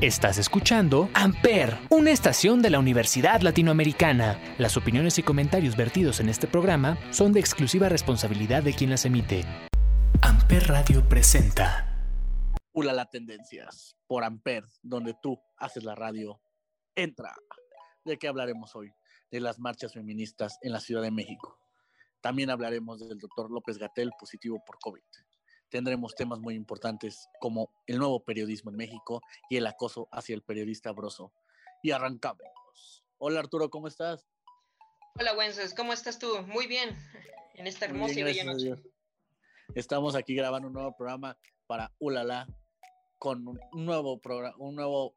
Estás escuchando Amper, una estación de la Universidad Latinoamericana. Las opiniones y comentarios vertidos en este programa son de exclusiva responsabilidad de quien las emite. Amper Radio presenta. Ulala Tendencias por Amper, donde tú haces la radio. Entra. ¿De qué hablaremos hoy? De las marchas feministas en la Ciudad de México. También hablaremos del doctor López Gatel positivo por COVID tendremos temas muy importantes como el nuevo periodismo en México y el acoso hacia el periodista Broso. Y arrancamos. Hola Arturo, ¿cómo estás? Hola Wences, ¿cómo estás tú? Muy bien, en esta hermosa y bella noche. Estamos aquí grabando un nuevo programa para Ulala con un nuevo programa, un nuevo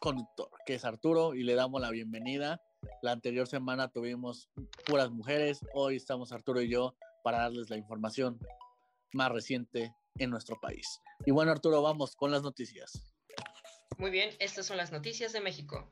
conductor, que es Arturo, y le damos la bienvenida. La anterior semana tuvimos puras mujeres, hoy estamos Arturo y yo para darles la información más reciente en nuestro país. Y bueno, Arturo, vamos con las noticias. Muy bien, estas son las noticias de México.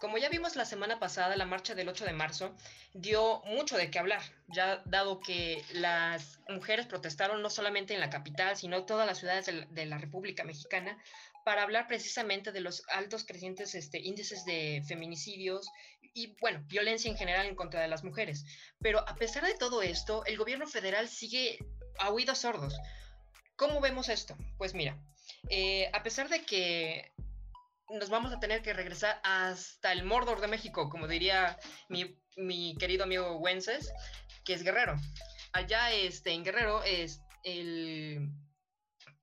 Como ya vimos la semana pasada, la marcha del 8 de marzo dio mucho de qué hablar, ya dado que las mujeres protestaron no solamente en la capital, sino en todas las ciudades de la, República Mexicana, para hablar precisamente de los altos crecientes este, índices de feminicidios y, bueno, violencia en general en contra de las mujeres. Pero a pesar de todo esto, el gobierno federal sigue a oídos sordos. ¿Cómo vemos esto? Pues mira, eh, a pesar de que nos vamos a tener que regresar hasta el Mordor de México, como diría mi, querido amigo Wences, que es Guerrero. Allá este, en Guerrero es el,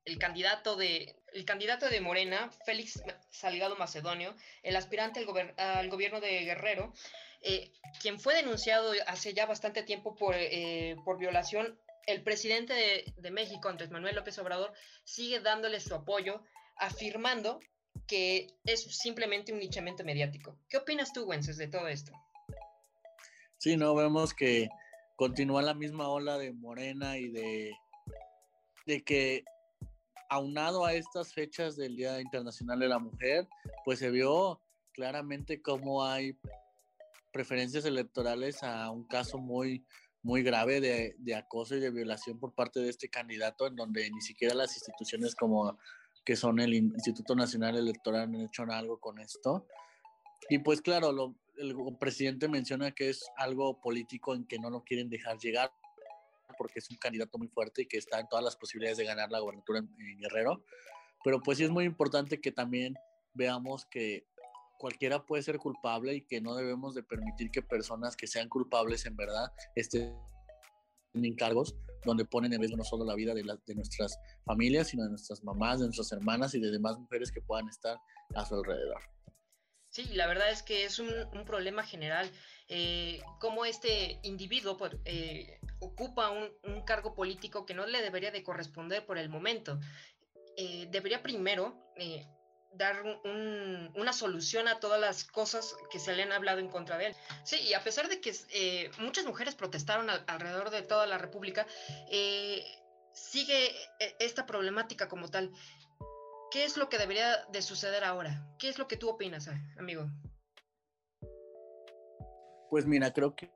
el, candidato de, el candidato de Morena, Félix Salgado Macedonio, el aspirante al, gobierno de Guerrero, eh, quien fue denunciado hace ya bastante tiempo por, eh, por violación el presidente de, México, Andrés Manuel López Obrador, sigue dándole su apoyo, afirmando que es simplemente un linchamiento mediático. ¿Qué opinas tú, Wences, de todo esto? Sí, no, vemos que continúa la misma ola de Morena y de, de que aunado a estas fechas del Día Internacional de la Mujer, pues se vio claramente cómo hay preferencias electorales a un caso muy, muy grave de, acoso y de violación por parte de este candidato, en donde ni siquiera las instituciones como que son el Instituto Nacional Electoral han hecho algo con esto. Y pues claro, el presidente menciona que es algo político en que no lo quieren dejar llegar porque es un candidato muy fuerte y que está en todas las posibilidades de ganar la gobernatura en Guerrero. Pero pues sí es muy importante que también veamos que cualquiera puede ser culpable y que no debemos de permitir que personas que sean culpables en verdad estén en cargos donde ponen en riesgo no solo la vida de, nuestras familias, sino de nuestras mamás, de nuestras hermanas y de demás mujeres que puedan estar a su alrededor. Sí, la verdad es que es un, problema general. Eh, como este individuo eh, ocupa un, cargo político que no le debería de corresponder por el momento. Eh, debería primero dar una solución a todas las cosas que se le han hablado en contra de él. Sí, y a pesar de que eh, muchas mujeres protestaron alrededor de toda la República, eh, sigue eh, esta problemática como tal. ¿Qué es lo que debería de suceder ahora? ¿Qué es lo que tú opinas, amigo? Pues mira, creo que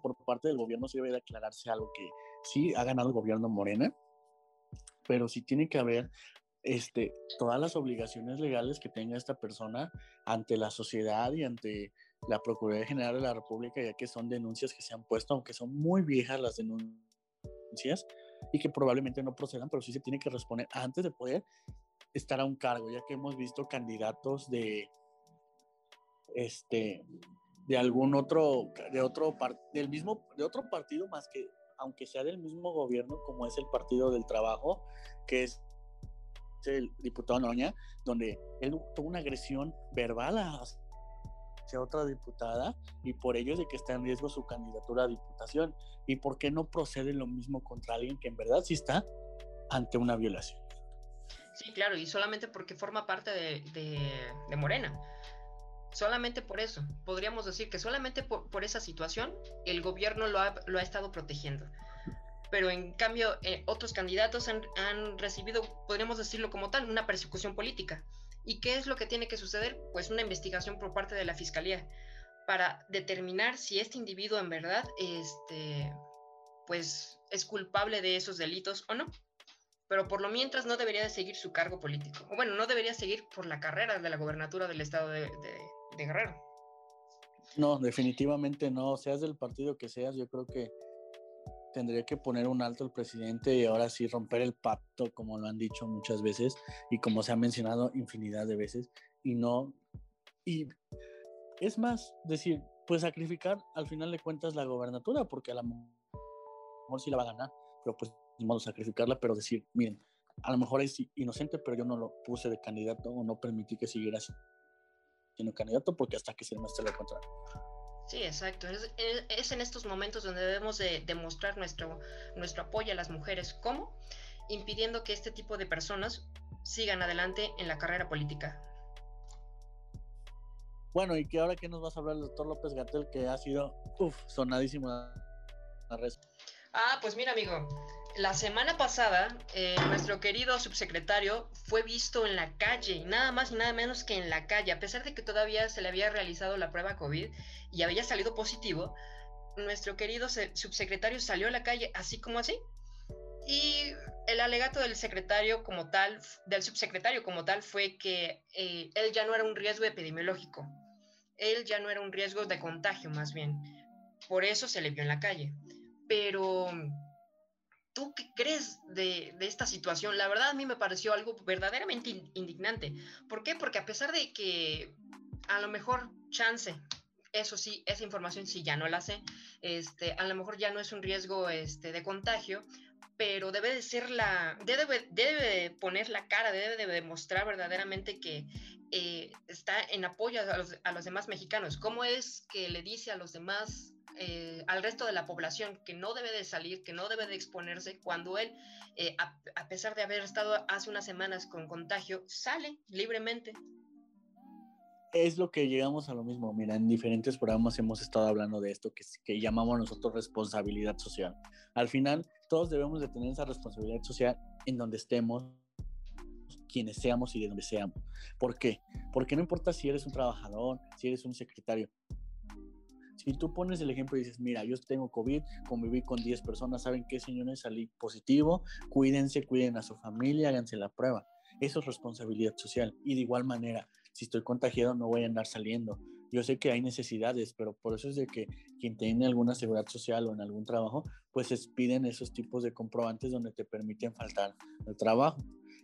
por parte del gobierno sí debe de aclararse algo que sí ha ganado el gobierno Morena, pero sí tiene que haber este, todas las obligaciones legales que tenga esta persona ante la sociedad y ante la Procuraduría General de la República, ya que son denuncias que se han puesto, aunque son muy viejas las denuncias y que probablemente no procedan, pero sí se tiene que responder antes de poder estar a un cargo, ya que hemos visto candidatos de este de algún otro de otro del mismo de otro partido más que aunque sea del mismo gobierno como es el Partido del Trabajo, que es el diputado Noña, donde él tuvo una agresión verbal hacia otra diputada y por ello de que está en riesgo su candidatura a diputación. ¿Y por qué no procede lo mismo contra alguien que en verdad sí está ante una violación? Sí, claro, y solamente porque forma parte de, Morena. Solamente por eso, podríamos decir que solamente por, esa situación el gobierno lo ha, lo ha estado protegiendo pero en cambio eh, otros candidatos han, han, recibido, podríamos decirlo como tal, una persecución política. ¿Y qué es lo que tiene que suceder? Pues una investigación por parte de la Fiscalía para determinar si este individuo en verdad este, pues, es culpable de esos delitos o no. pero por lo mientras no debería de seguir su cargo político. O bueno, no debería seguir por la carrera de la gobernatura del estado de, Guerrero. No, definitivamente no. Seas del partido que seas, yo creo que tendría que poner un alto el presidente y ahora sí romper el pacto, como lo han dicho muchas veces y como se ha mencionado infinidad de veces, y no. Y es más, decir, pues sacrificar al final de cuentas la gobernatura, porque a lo mejor sí la va a ganar, pero pues modo sacrificarla, pero decir, miren, a lo mejor es inocente, pero yo no lo puse de candidato o no permití que siguiera siendo candidato porque hasta que se demuestre lo contrario. Sí, exacto. Es, en estos momentos donde debemos de demostrar nuestro, nuestro apoyo a las mujeres. ¿Cómo? Impidiendo que este tipo de personas sigan adelante en la carrera política. Bueno, y que ahora que nos vas a hablar el doctor López Gatel, que ha sido, uff, sonadísimo la red. Ah, pues mira, amigo, la semana pasada, eh, nuestro querido subsecretario fue visto en la calle, nada más y nada menos que en la calle, a pesar de que todavía se le había realizado la prueba COVID y había salido positivo, nuestro querido subsecretario salió a la calle así como así. Y el alegato del secretario como tal, del subsecretario como tal, fue que eh, él ya no era un riesgo epidemiológico, él ya no era un riesgo de contagio más bien. Por eso se le vio en la calle. Pero ¿Tú qué crees de, esta situación? La verdad a mí me pareció algo verdaderamente indignante. ¿Por qué? Porque a pesar de que a lo mejor chance, eso sí, esa información sí ya no la sé, este, a lo mejor ya no es un riesgo este, de contagio, pero debe de ser la, debe, debe poner la cara, debe de demostrar verdaderamente que eh, está en apoyo a los, a los demás mexicanos. ¿Cómo es que le dice a los demás eh, al resto de la población que no debe de salir, que no debe de exponerse, cuando él, eh, a, pesar de haber estado hace unas semanas con contagio, sale libremente. Es lo que llegamos a lo mismo. Mira, en diferentes programas hemos estado hablando de esto que, que llamamos nosotros responsabilidad social. Al final, todos debemos de tener esa responsabilidad social en donde estemos, quienes seamos y de donde seamos. ¿Por qué? Porque no importa si eres un trabajador, si eres un secretario, si tú pones el ejemplo y dices, mira, yo tengo COVID, conviví con 10 personas, ¿saben qué, señores? Salí positivo, cuídense, cuiden a su familia, háganse la prueba. Eso es responsabilidad social. Y de igual manera, si estoy contagiado, no voy a andar saliendo. Yo sé que hay necesidades, pero por eso es de que quien tiene alguna seguridad social o en algún trabajo, pues es, piden esos tipos de comprobantes donde te permiten faltar el trabajo.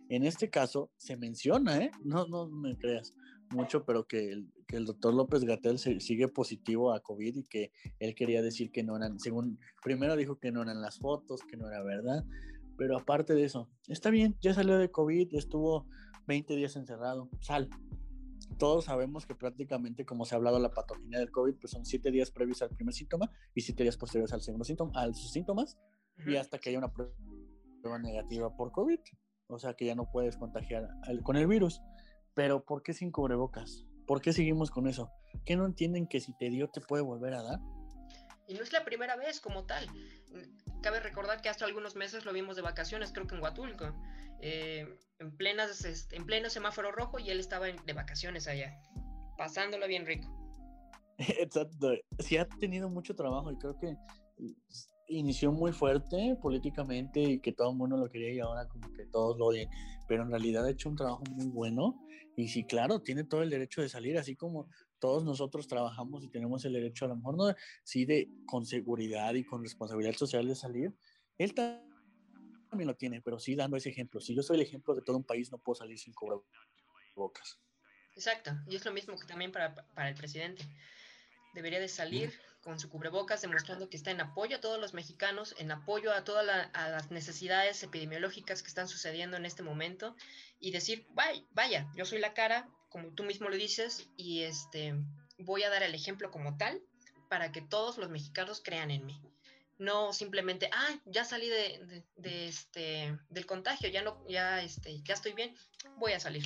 En este caso se menciona, ¿eh? No, no me creas mucho, pero que el, que el doctor López Gatel sigue positivo a COVID y que él quería decir que no eran, según, primero dijo que no eran las fotos, que no era verdad, pero aparte de eso, está bien, ya salió de COVID, estuvo 20 días encerrado, sal. Todos sabemos que prácticamente, como se ha hablado la patogenia del COVID, pues son 7 días previos al primer síntoma y 7 días posteriores al segundo síntoma, a sus síntomas, y hasta que haya una prueba negativa por COVID. O sea que ya no puedes contagiar con el virus. Pero ¿por qué sin cubrebocas? ¿Por qué seguimos con eso? ¿Qué no entienden que si te dio te puede volver a dar? Y no es la primera vez como tal. Cabe recordar que hasta algunos meses lo vimos de vacaciones, creo que en Huatulco, eh, en, plenas, este, en pleno semáforo rojo y él estaba de vacaciones allá, pasándolo bien rico. Exacto. Sí ha tenido mucho trabajo y creo que inició muy fuerte políticamente y que todo el mundo lo quería y ahora como que todos lo odian, pero en realidad ha hecho un trabajo muy bueno y sí, claro, tiene todo el derecho de salir, así como todos nosotros trabajamos y tenemos el derecho a lo mejor no, sí de con seguridad y con responsabilidad social de salir, él también lo tiene, pero sí dando ese ejemplo. Si yo soy el ejemplo de todo un país, no puedo salir sin cubrebocas. Exacto, y es lo mismo que también para, para el presidente. Debería de salir con su cubrebocas, demostrando que está en apoyo a todos los mexicanos, en apoyo a todas las necesidades epidemiológicas que están sucediendo en este momento y decir, vaya, vaya, yo soy la cara, como tú mismo lo dices, y este, voy a dar el ejemplo como tal para que todos los mexicanos crean en mí. No simplemente, ah, ya salí de, este, del contagio, ya, no, ya, este, ya estoy bien, voy a salir.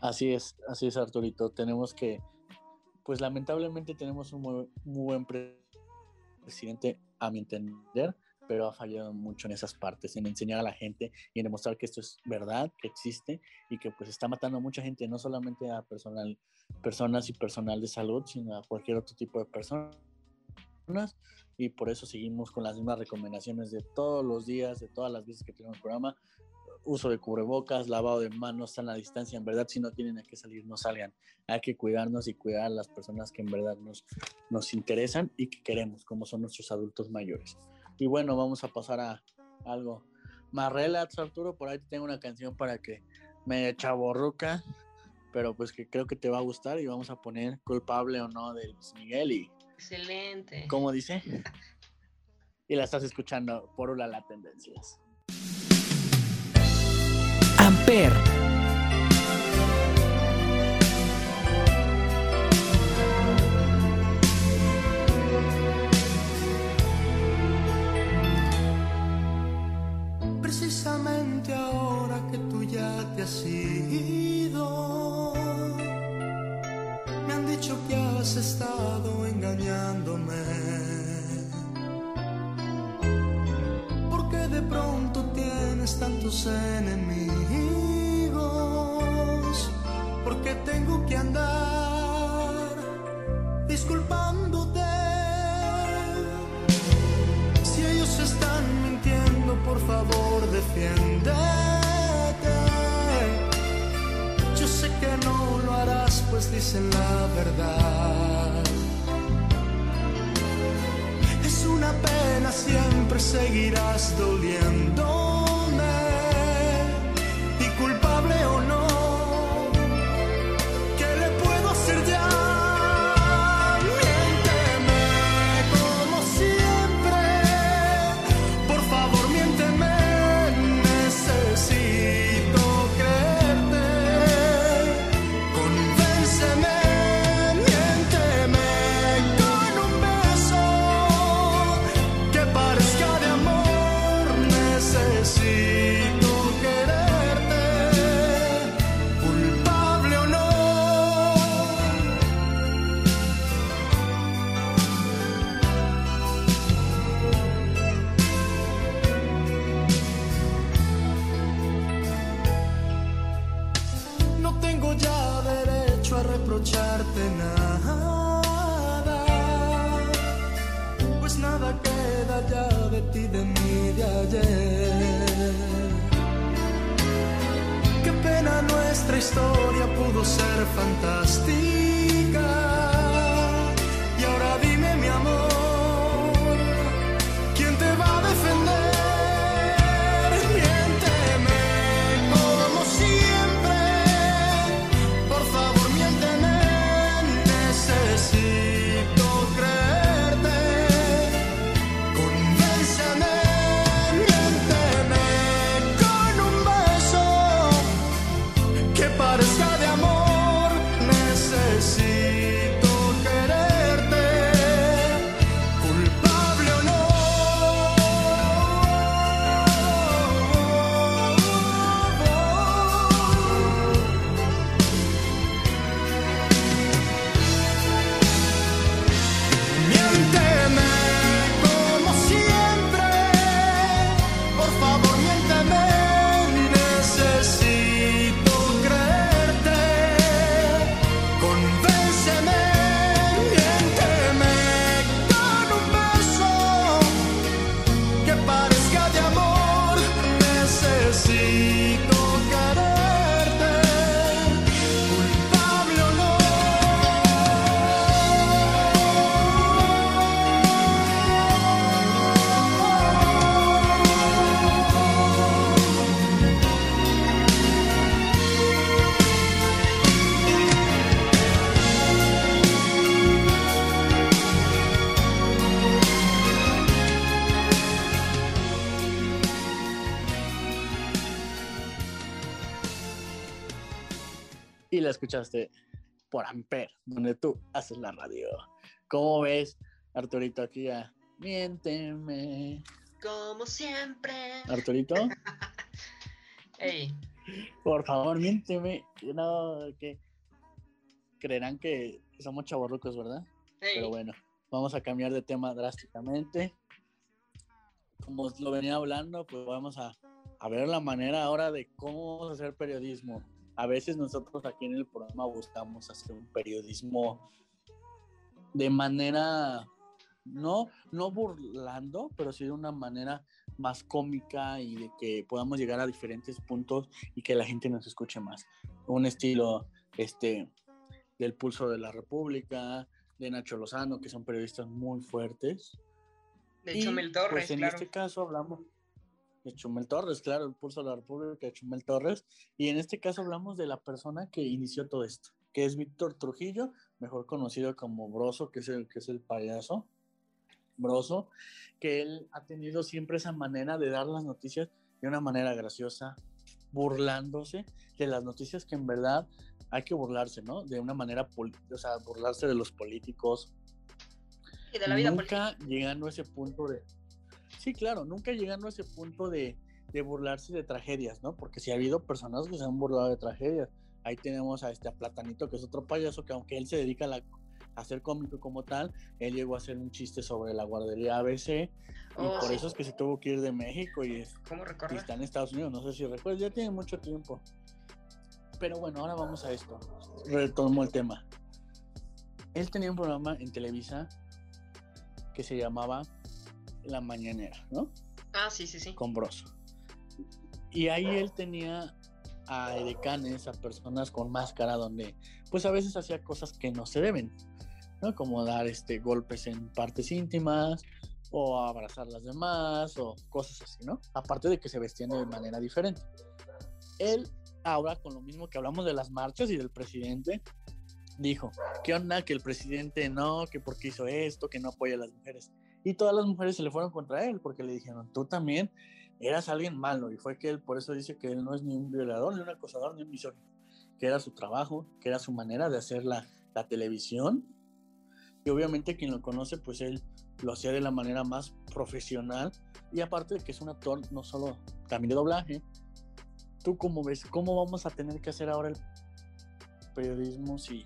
Así es, así es, Arturito. Tenemos que pues lamentablemente tenemos un muy, buen presidente, a mi entender, pero ha fallado mucho en esas partes, en enseñar a la gente y en demostrar que esto es verdad, que existe y que pues está matando a mucha gente, no solamente a personal, personas y personal de salud, sino a cualquier otro tipo de personas. y por eso seguimos con las mismas recomendaciones de todos los días, de todas las veces que tenemos programa. Uso de cubrebocas, lavado de manos, están a distancia. En verdad, si no tienen que salir, no salgan. Hay que cuidarnos y cuidar a las personas que en verdad nos, nos interesan y que queremos, como son nuestros adultos mayores. Y bueno, vamos a pasar a algo más relax, Arturo. Por ahí tengo una canción para que me chaborruca, pero pues que creo que te va a gustar y vamos a poner culpable o no de Luis Miguel y Excelente. ¿Cómo dice? y la estás escuchando por una la tendencias. Precisamente ahora que tú ya te has ido, me han dicho que has estado engañándome. Porque de pronto tienes tantos enemigos. Porque tengo que andar disculpándote. Si ellos están mintiendo, por favor, defiéndete. Yo sé que no lo harás, pues dicen la verdad. Es una pena, siempre seguirás doliéndome. Nuestra historia pudo ser fantástica. Y ahora dime mi amor, semaine. La escuchaste por Amper, donde tú haces la radio. ¿Cómo ves, Arturito, aquí a Miénteme? Como siempre. Arturito, Ey, por favor, miénteme. No, que creerán que somos chavorrucos, ¿verdad? ey. Pero bueno, vamos a cambiar de tema drásticamente. Como lo venía hablando, pues vamos a, a ver la manera ahora de cómo hacer periodismo. A veces nosotros aquí en el programa buscamos hacer un periodismo de manera no, no burlando, pero sí de una manera más cómica y de que podamos llegar a diferentes puntos y que la gente nos escuche más. Un estilo este, del Pulso de la República, de Nacho Lozano, que son periodistas muy fuertes. De Chumel Torres, pues en este caso hablamos de Chumel Torres, claro, el Pulso de la República de Chumel Torres. Y en este caso hablamos de la persona que inició todo esto, que es Víctor Trujillo, mejor conocido como Broso, que es el, que es el payaso. Broso, que él ha tenido siempre esa manera de dar las noticias de una manera graciosa, burlándose de las noticias que en verdad hay que burlarse, ¿no? De una manera, o sea, burlarse de los políticos. Y de la vida nunca llegando a ese punto de... Sí, claro, nunca llegando a ese punto de, de burlarse de tragedias, ¿no? Porque si ha habido personas que se han burlado de tragedias. Ahí tenemos a este a Platanito, que es otro payaso, que aunque él se dedica a, la, a ser cómico como tal, él llegó a hacer un chiste sobre la guardería ABC, y Oh, por sí. eso es que se tuvo que ir de México y, es- ¿Cómo y está en Estados Unidos, no sé si recuerdas, ya tiene mucho tiempo. Pero bueno, ahora vamos a esto. Retomo el tema. Él tenía un programa en Televisa que se llamaba La Mañanera, ¿no? Ah, sí, sí, sí. Con Broso. Y ahí él tenía a edecanes, a personas con máscara, donde pues a veces hacía cosas que no se deben, ¿no? Como dar este, golpes en partes íntimas o abrazar a las demás o cosas así, ¿no? Aparte de que se vestían de manera diferente. Él, ahora con lo mismo que hablamos de las marchas y del presidente, dijo, ¿qué onda? Que el presidente no, que porque hizo esto, que no apoya a las mujeres. Y todas las mujeres se le fueron contra él porque le dijeron, tú también eras alguien malo. Y fue que él, por eso dice que él no es ni un violador, ni un acosador, ni un misógino. Que era su trabajo, que era su manera de hacer la, la televisión. Y obviamente quien lo conoce, pues él lo hacía de la manera más profesional. Y aparte de que es un actor, no solo también de doblaje. ¿Tú cómo ves? ¿Cómo vamos a tener que hacer ahora el periodismo si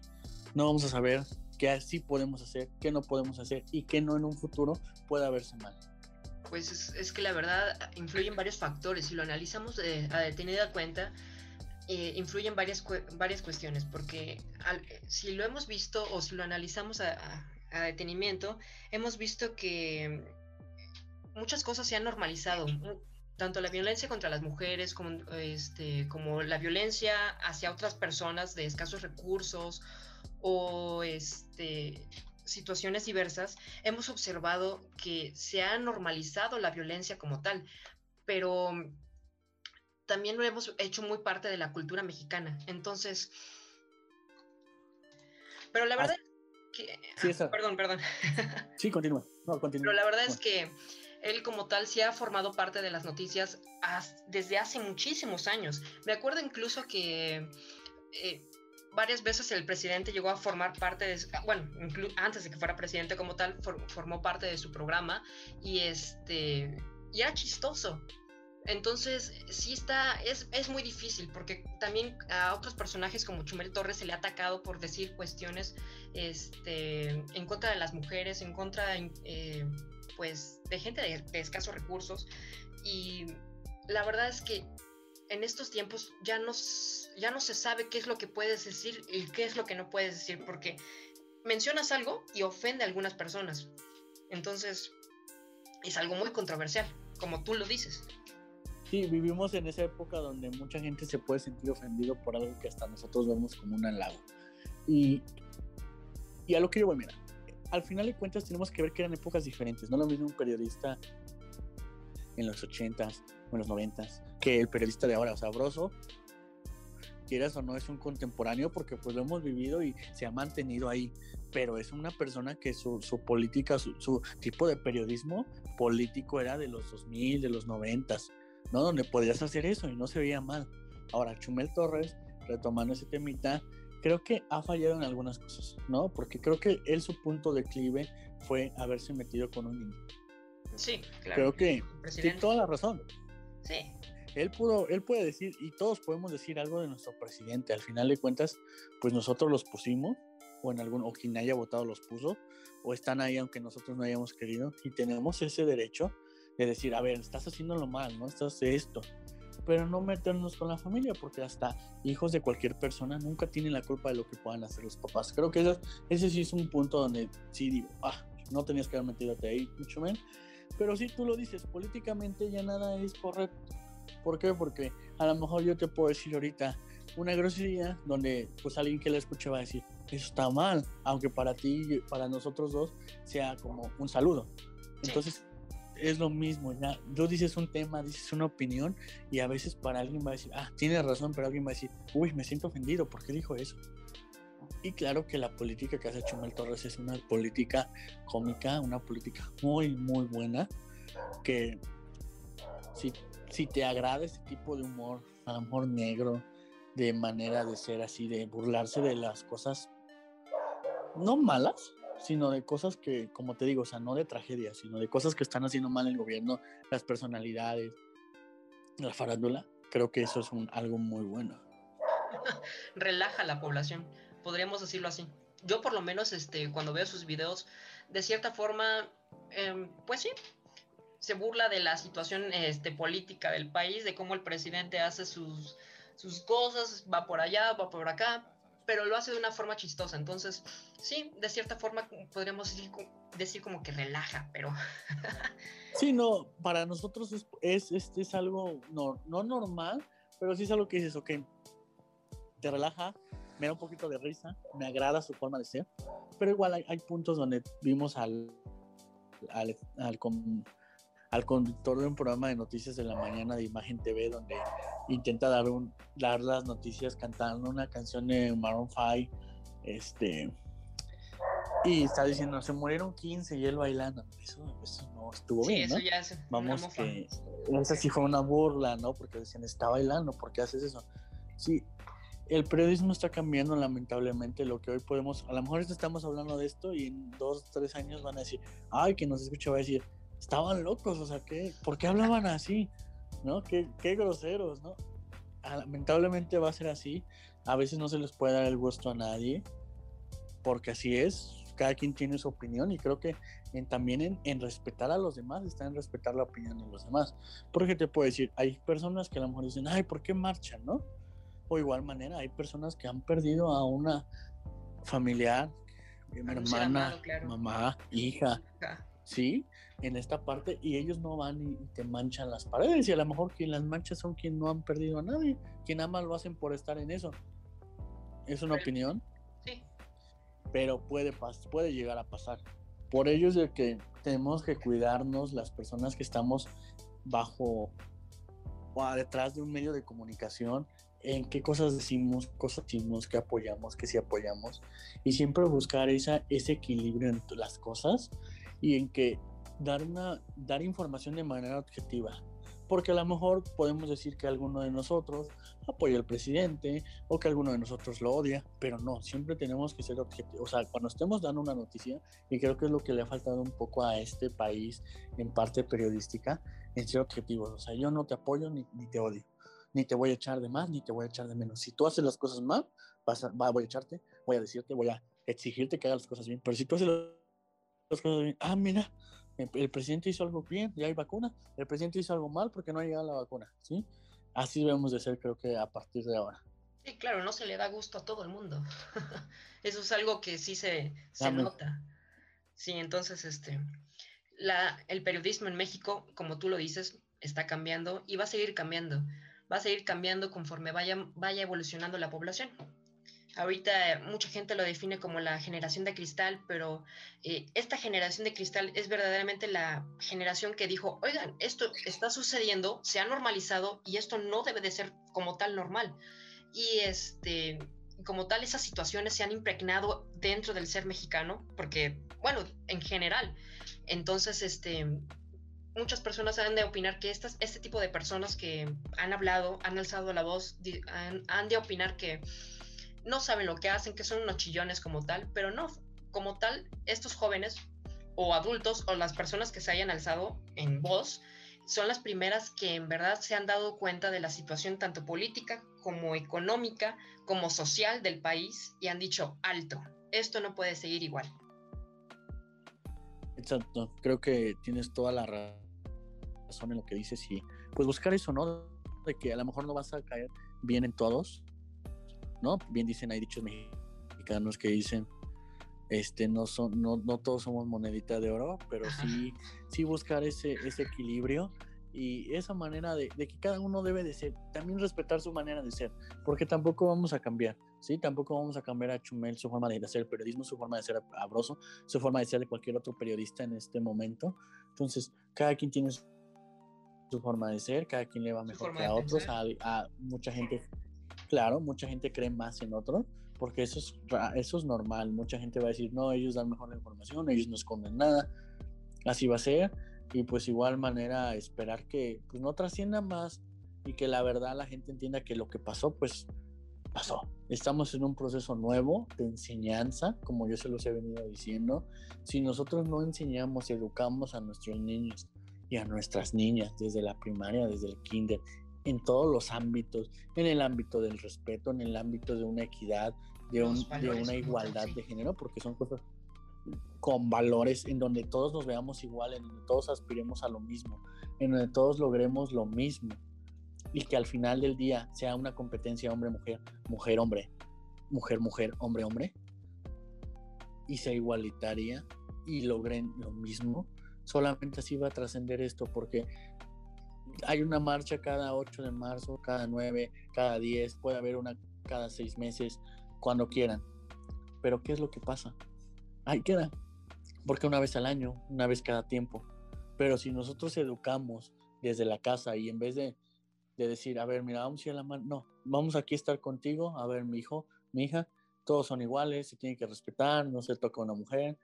no vamos a saber qué sí podemos hacer, qué no podemos hacer y qué no en un futuro pueda verse mal? Pues es, que la verdad influyen varios factores. Si lo analizamos de- a detenida cuenta, eh, influyen varias, varias cuestiones. Porque si lo hemos visto o si lo analizamos a, a- a detenimiento, hemos visto que muchas cosas se han normalizado. Tanto la violencia contra las mujeres como, este, como la violencia hacia otras personas de escasos recursos o este, situaciones diversas, hemos observado que se ha normalizado la violencia como tal, pero también lo hemos hecho muy parte de la cultura mexicana. Entonces, pero la verdad es que... Sí, Perdón, perdón. Sí, continúa. No, continúa. Pero la verdad es que él como tal sí ha formado parte de las noticias desde hace muchísimos años. Me acuerdo incluso que eh, varias veces el presidente llegó a formar parte de, bueno, inclu- antes de que fuera presidente como tal, for- formó parte de su programa y este, y era chistoso. Entonces, sí está, es, es muy difícil porque también a otros personajes como Chumel Torres se le ha atacado por decir cuestiones este, en contra de las mujeres, en contra eh, pues, de gente de escasos recursos. Y la verdad es que en estos tiempos ya no, ya no se sabe qué es lo que puedes decir y qué es lo que no puedes decir porque mencionas algo y ofende a algunas personas. Entonces, es algo muy controversial, como tú lo dices. Sí, vivimos en esa época donde mucha gente se puede sentir ofendido por algo que hasta nosotros vemos como un halago. Y, y a lo que yo voy, mira, al final de cuentas tenemos que ver que eran épocas diferentes. No lo mismo un periodista en los 80s o en los 90s que el periodista de ahora, o sea, Broso, quieras o no, es un contemporáneo porque pues lo hemos vivido y se ha mantenido ahí. Pero es una persona que su, su política, su, su tipo de periodismo político era de los 2000, de los 90s. ¿no? Donde podías hacer eso y no se veía mal. Ahora, Chumel Torres, retomando ese temita, creo que ha fallado en algunas cosas, ¿no? Porque creo que él su punto de declive fue haberse metido con un niño. Sí, claro. Creo que tiene toda la razón. Sí, Él pudo, él puede decir, y todos podemos decir algo de nuestro presidente. Al final de cuentas, pues nosotros los pusimos, o en algún, o quien haya votado los puso, o están ahí aunque nosotros no hayamos querido, y tenemos ese derecho de decir, a ver, estás haciéndolo mal, ¿no? Estás esto. Pero no meternos con la familia, porque hasta hijos de cualquier persona nunca tienen la culpa de lo que puedan hacer los papás. Creo que eso- ese sí es un punto donde sí digo, ah, no tenías que haber metido ahí, mucho menos. Pero sí, tú lo dices, políticamente ya nada es correcto. ¿Por qué? Porque a lo mejor yo te puedo decir ahorita una grosería donde pues alguien que la escuche va a decir, eso está mal, aunque para ti, para nosotros dos, sea como un saludo. Entonces, es lo mismo, ya, tú dices un tema, dices una opinión y a veces para alguien va a decir, ah, tienes razón, pero alguien va a decir, uy, me siento ofendido, ¿por qué dijo eso? Y claro que la política que hace Chumel Torres es una política cómica, una política muy, muy buena, que si, si te agrada ese tipo de humor, amor negro, de manera de ser así, de burlarse de las cosas no malas, sino de cosas que, como te digo, o sea, no de tragedias, sino de cosas que están haciendo mal el gobierno, las personalidades, la farándula. Creo que eso es algo muy bueno. Relaja la población, podríamos decirlo así. Yo por lo menos, este, cuando veo sus videos, de cierta forma, em, pues sí, se burla de la situación este, política del país, de cómo el presidente hace sus, sus cosas, va por allá, va por acá, pero lo hace de una forma chistosa. Entonces, sí, de cierta forma podríamos decir, como que relaja, pero... sí, no, para nosotros es, es, es, algo no, no normal, pero sí es algo que dices, ok, te relaja, me da un poquito de risa, me agrada su forma de ser, pero igual hay, hay puntos donde vimos al, al, al, al conductor de un programa de noticias de la mañana de Imagen TV, donde intenta dar, un, dar las noticias cantando una canción de Maroon 5, este, y está diciendo, se murieron 15 y él bailando. Eso, eso no estuvo bien, ¿no? Ya es Vamos que esa sí fue una burla, ¿no? Porque decían, está bailando, ¿por qué haces eso? Sí, el periodismo está cambiando lamentablemente lo que hoy podemos, a lo mejor estamos hablando de esto y en dos, tres años van a decir, ay, que nos escucha va a decir, estaban locos, o sea, ¿qué, ¿por qué hablaban así? ¿No? Qué, qué groseros, ¿no? Ah, lamentablemente va a ser así. A veces no se les puede dar el gusto a nadie, porque así es. Cada quien tiene su opinión y creo que también en, en, respetar a los demás está en respetar la opinión de los demás. Porque te puedo decir, hay personas que a lo mejor dicen, ay, ¿por qué marchan, no? O igual manera, hay personas que han perdido a una familiar, hermana, mamá, hija, ¿sí? En esta parte y ellos no van y, te manchan las paredes y a lo mejor quien las mancha son quien no han perdido a nadie, quien nada más lo hacen por estar en eso. ¿Es una opinión? Sí. Pero puede, puede llegar a pasar. Por ello es de que tenemos que cuidarnos las personas que estamos bajo o detrás de un medio de comunicación en qué cosas decimos, cosas decimos, qué apoyamos, qué sí apoyamos, y siempre buscar esa, ese equilibrio entre las cosas y en que dar, una, dar información de manera objetiva. Porque a lo mejor podemos decir que alguno de nosotros apoya al presidente o que alguno de nosotros lo odia, pero no, siempre tenemos que ser objetivos. O sea, cuando estemos dando una noticia, y creo que es lo que le ha faltado un poco a este país en parte periodística, en ser objetivos. O sea, yo no te apoyo ni, ni te odio, ni te voy a echar de más, ni te voy a echar de menos. Si tú haces las cosas mal, vas a, voy a echarte, voy a decirte, voy a exigirte que hagas las cosas bien. Pero si tú haces Ah, mira, el, presidente hizo algo bien, ya hay vacuna. El presidente hizo algo mal porque no ha llegado la vacuna, ¿sí? Así debemos de ser, creo que a partir de ahora. Sí, claro, no se le da gusto a todo el mundo. Eso es algo que sí se, se nota. Sí, entonces, este, la, el periodismo en México, como tú lo dices, está cambiando y va a seguir cambiando. Va a seguir cambiando conforme vaya, vaya evolucionando la población. Ahorita mucha gente lo define como la generación de cristal, pero eh, esta generación de cristal es verdaderamente la generación que dijo, oigan, esto está sucediendo, se ha normalizado y esto no debe de ser como tal normal. Y este, como tal, esas situaciones se han impregnado dentro del ser mexicano, porque, bueno, en general. Entonces, este, muchas personas han de opinar que estas, este tipo de personas que han hablado, han alzado la voz, han de opinar que no saben lo que hacen, que son unos chillones como tal, pero no, como tal, estos jóvenes o adultos o las personas que se hayan alzado en voz son las primeras que en verdad se han dado cuenta de la situación tanto política como económica como social del país y han dicho, alto, esto no puede seguir igual. Exacto, creo que tienes toda la razón en lo que dices y pues buscar eso, ¿no? De que a lo mejor no vas a caer bien en todos, ¿no? Bien dicen, hay dichos mexicanos que dicen, este, no, son, no, no todos somos monedita de oro, pero sí, sí buscar ese, ese equilibrio y esa manera de, de, que cada uno debe de ser, también respetar su manera de ser, porque tampoco vamos a cambiar, ¿sí? Tampoco vamos a cambiar a Chumel su forma de hacer periodismo, su forma de ser abroso, su forma de ser de cualquier otro periodista en este momento. Entonces, cada quien tiene su forma de ser, cada quien le va mejor que a otros, a, a, mucha gente, claro, mucha gente cree más en otro, porque eso es, eso es normal, mucha gente va a decir, no, ellos dan mejor la información, ellos no esconden nada, así va a ser y pues igual manera esperar que pues no trascienda más y que la verdad la gente entienda que lo que pasó pues pasó. Estamos en un proceso nuevo de enseñanza, como yo se los he venido diciendo. Si nosotros no enseñamos y educamos a nuestros niños y a nuestras niñas desde la primaria, desde el kinder, en todos los ámbitos, en el ámbito del respeto, en el ámbito de una equidad, de, un, de una igualdad de género, porque son cosas con valores en donde todos nos veamos igual, en donde todos aspiremos a lo mismo, en donde todos logremos lo mismo y que al final del día sea una competencia hombre-mujer, mujer-hombre, mujer-mujer, hombre-hombre y sea igualitaria y logren lo mismo, solamente así va a trascender esto porque hay una marcha cada 8 de marzo, cada 9, cada 10, puede haber una cada 6 meses, cuando quieran. Pero ¿qué es lo que pasa? ahí queda. Porque una vez al año, una vez cada tiempo. Pero si nosotros educamos desde la casa y en vez de, de decir, a ver, mira, vamos a ir a la mano, no, vamos aquí a estar contigo, a ver, mi hijo, mi hija, todos son iguales, se tienen que respetar, no se toca a una mujer,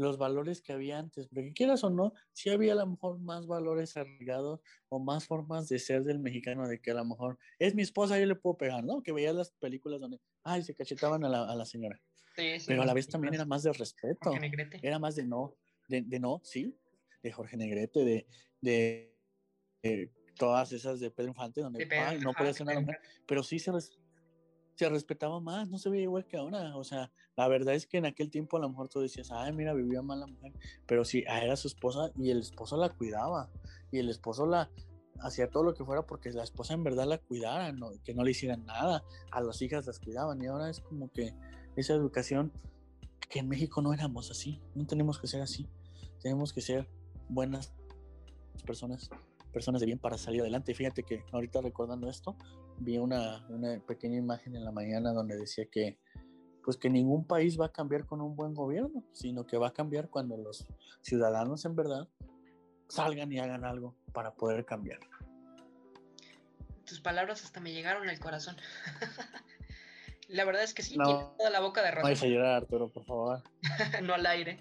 los valores que había antes, porque quieras o no, sí había a lo mejor más valores arraigados o más formas de ser del mexicano, de que a lo mejor es mi esposa, yo le puedo pegar, ¿no? Que veía las películas donde, ay, se cachetaban a la, a la señora. Sí, sí, Pero a la vez también era más de respeto. Era más de no, de, de, no, sí, de Jorge Negrete, de, de, de todas esas de Pedro Infante, donde ay, no puede ser una mujer, pero sí se, se respetaba más, no se veía igual que ahora. O sea, la verdad es que en aquel tiempo a lo mejor tú decías, ay, mira, vivía mal la mujer, pero sí, era su esposa y el esposo la cuidaba y el esposo la hacía todo lo que fuera porque la esposa en verdad la cuidara, no, que no le hicieran nada, a las hijas las cuidaban y ahora es como que esa educación que en México no éramos así, no tenemos que ser así, tenemos que ser buenas personas personas de bien para salir adelante. Fíjate que ahorita recordando esto, vi una, una, pequeña imagen en la mañana donde decía que pues que ningún país va a cambiar con un buen gobierno, sino que va a cambiar cuando los ciudadanos en verdad salgan y hagan algo para poder cambiar. Tus palabras hasta me llegaron al corazón. la verdad es que sí, no, toda la boca de razón. No a llorar, Arturo, por favor. no al aire.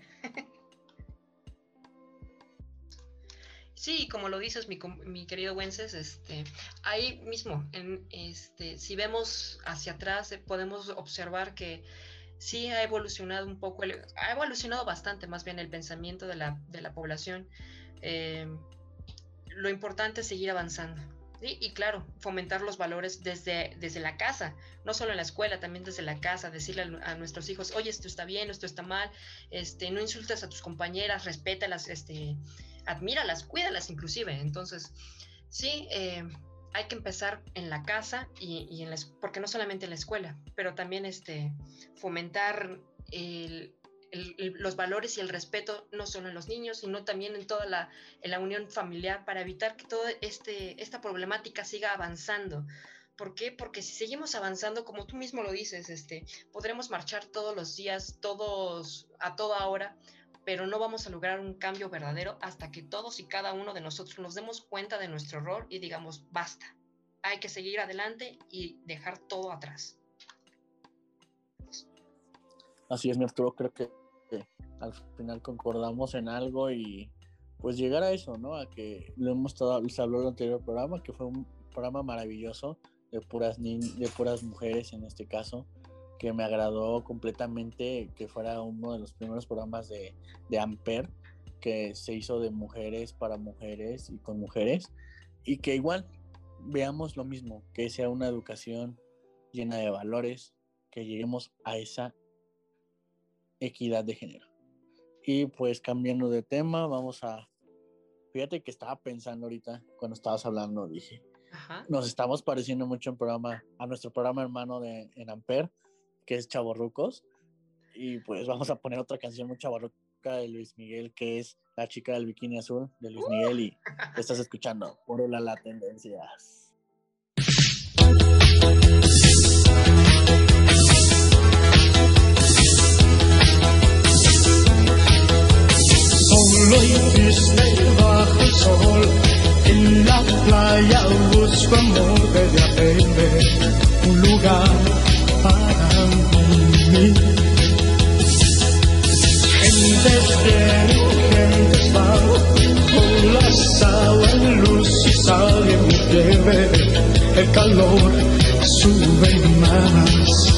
Sí, como lo dices, mi, mi, querido Wences, este, ahí mismo, este, si vemos hacia atrás, eh, podemos observar que sí ha evolucionado un poco, ha evolucionado bastante más bien el pensamiento de la, de la población. Eh, lo importante es seguir avanzando. Y claro, fomentar los valores desde, desde la casa, no solo en la escuela, también desde la casa, decirle a, a, nuestros hijos, oye, esto está bien, esto está mal, este, no insultes a tus compañeras, respétalas, este, admíralas, cuídalas inclusive. Entonces, sí, eh, hay que empezar en la casa y, en la, porque no solamente en la escuela, pero también este, fomentar los valores y el respeto no solo en los niños, sino también en toda la, en la unión familiar para evitar que toda este, esta problemática siga avanzando. ¿Por qué? Porque si seguimos avanzando, como tú mismo lo dices, este, podremos marchar todos los días, todos a toda hora, pero no vamos a lograr un cambio verdadero hasta que todos y cada uno de nosotros nos demos cuenta de nuestro error y digamos, basta, hay que seguir adelante y dejar todo atrás. Así es, mi Arturo, creo que, al final concordamos en algo y pues llegar a eso, ¿no? A que lo hemos estado, se habló en el anterior programa, que fue un programa maravilloso de puras, de puras mujeres en este caso, que me agradó completamente que fuera uno de los primeros programas de, de Amper que se hizo de mujeres para mujeres y con mujeres y que igual veamos lo mismo, que sea una educación llena de valores, que lleguemos a esa equidad de género. Y pues cambiando de tema, vamos a... Fíjate que estaba pensando ahorita, cuando estabas hablando, dije, nos estamos pareciendo mucho en programa, a nuestro programa hermano de en Amper, que es Chavorrucos. Y pues vamos a poner otra canción muy chavarroca de Luis Miguel, que es La chica del bikini azul de Luis Miguel. Y estás escuchando por la, la tendencias. Solo y triste bajo el sol, en la playa busco amor de un lugar para con las aguas, luz y sal y en mi piel el calor sube más.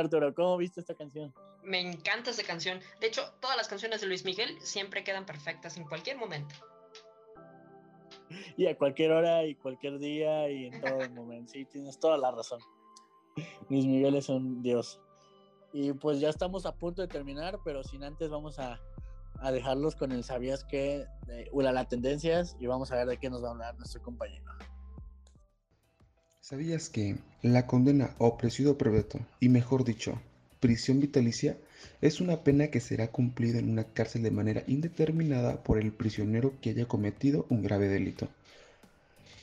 Arturo? ¿Cómo viste esta canción? Me encanta esa canción. De hecho, todas las canciones de Luis Miguel siempre quedan perfectas en cualquier momento. Y a cualquier hora y cualquier día y en todo momento. Sí, tienes toda la razón. Luis Miguel es un dios. Y pues ya estamos a punto de terminar, pero sin antes vamos a, a dejarlos con el sabías que de Ulala Tendencias y vamos a ver de qué nos va a hablar nuestro compañero. ¿Sabías que la condena o presidio perpetuo, y mejor dicho, prisión vitalicia, es una pena que será cumplida en una cárcel de manera indeterminada por el prisionero que haya cometido un grave delito?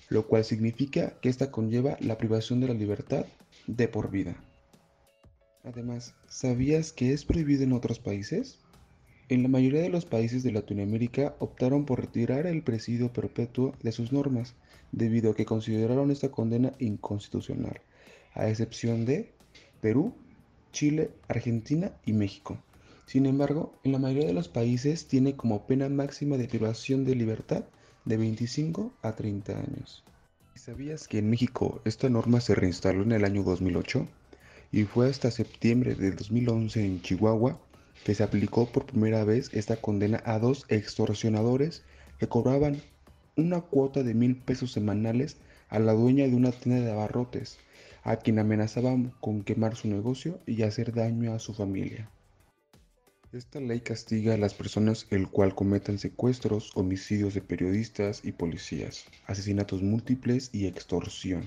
Lo cual significa que esta conlleva la privación de la libertad de por vida. Además, ¿sabías que es prohibido en otros países? En la mayoría de los países de Latinoamérica optaron por retirar el presidio perpetuo de sus normas, debido a que consideraron esta condena inconstitucional, a excepción de Perú, Chile, Argentina y México. Sin embargo, en la mayoría de los países tiene como pena máxima de privación de libertad de 25 a 30 años. ¿Sabías que en México esta norma se reinstaló en el año 2008? Y fue hasta septiembre de 2011 en Chihuahua que se aplicó por primera vez esta condena a dos extorsionadores que cobraban una cuota de mil pesos semanales a la dueña de una tienda de abarrotes, a quien amenazaban con quemar su negocio y hacer daño a su familia. Esta ley castiga a las personas el cual cometan secuestros, homicidios de periodistas y policías, asesinatos múltiples y extorsión.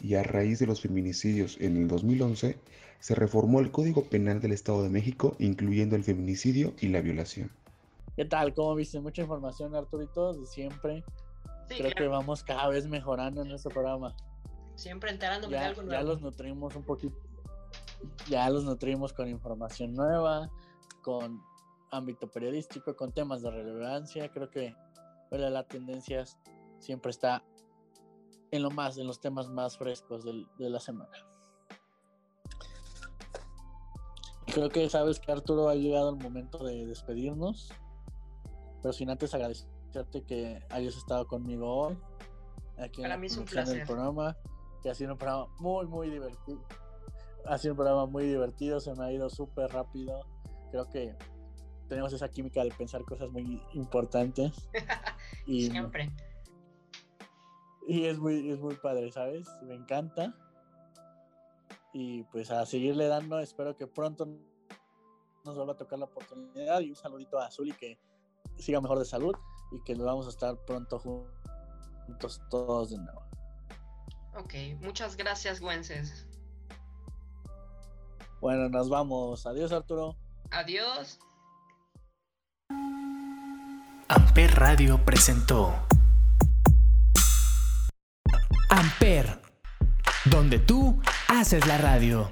Y a raíz de los feminicidios en el 2011, se reformó el Código Penal del Estado de México, incluyendo el feminicidio y la violación. ¿Qué tal? ¿Cómo viste? Mucha información, Arturito, de siempre. Creo que vamos cada vez mejorando en nuestro programa. Siempre enterándome ya, de algo nuevo. Ya los nutrimos un poquito. Ya los nutrimos con información nueva, con ámbito periodístico, con temas de relevancia. Creo que bueno, la tendencia siempre está en lo más, en los temas más frescos de la semana. Creo que sabes que Arturo ha llegado el momento de despedirnos, pero sin antes agradecerte que hayas estado conmigo hoy, aquí en, el programa, que ha sido un programa muy, muy divertido. Ha sido un programa muy divertido, se me ha ido súper rápido. Creo que tenemos esa química de pensar cosas muy importantes. y, Siempre. Y es muy, es muy padre, ¿sabes? Me encanta y pues a seguirle dando, espero que pronto nos vuelva a tocar la oportunidad y un saludito a Azul y que siga mejor de salud y que nos vamos a estar pronto juntos todos de nuevo. Ok, muchas gracias, Güences. Bueno, nos vamos. Adiós, Arturo. Adiós. Amper Radio presentó Amper donde tú haces la radio.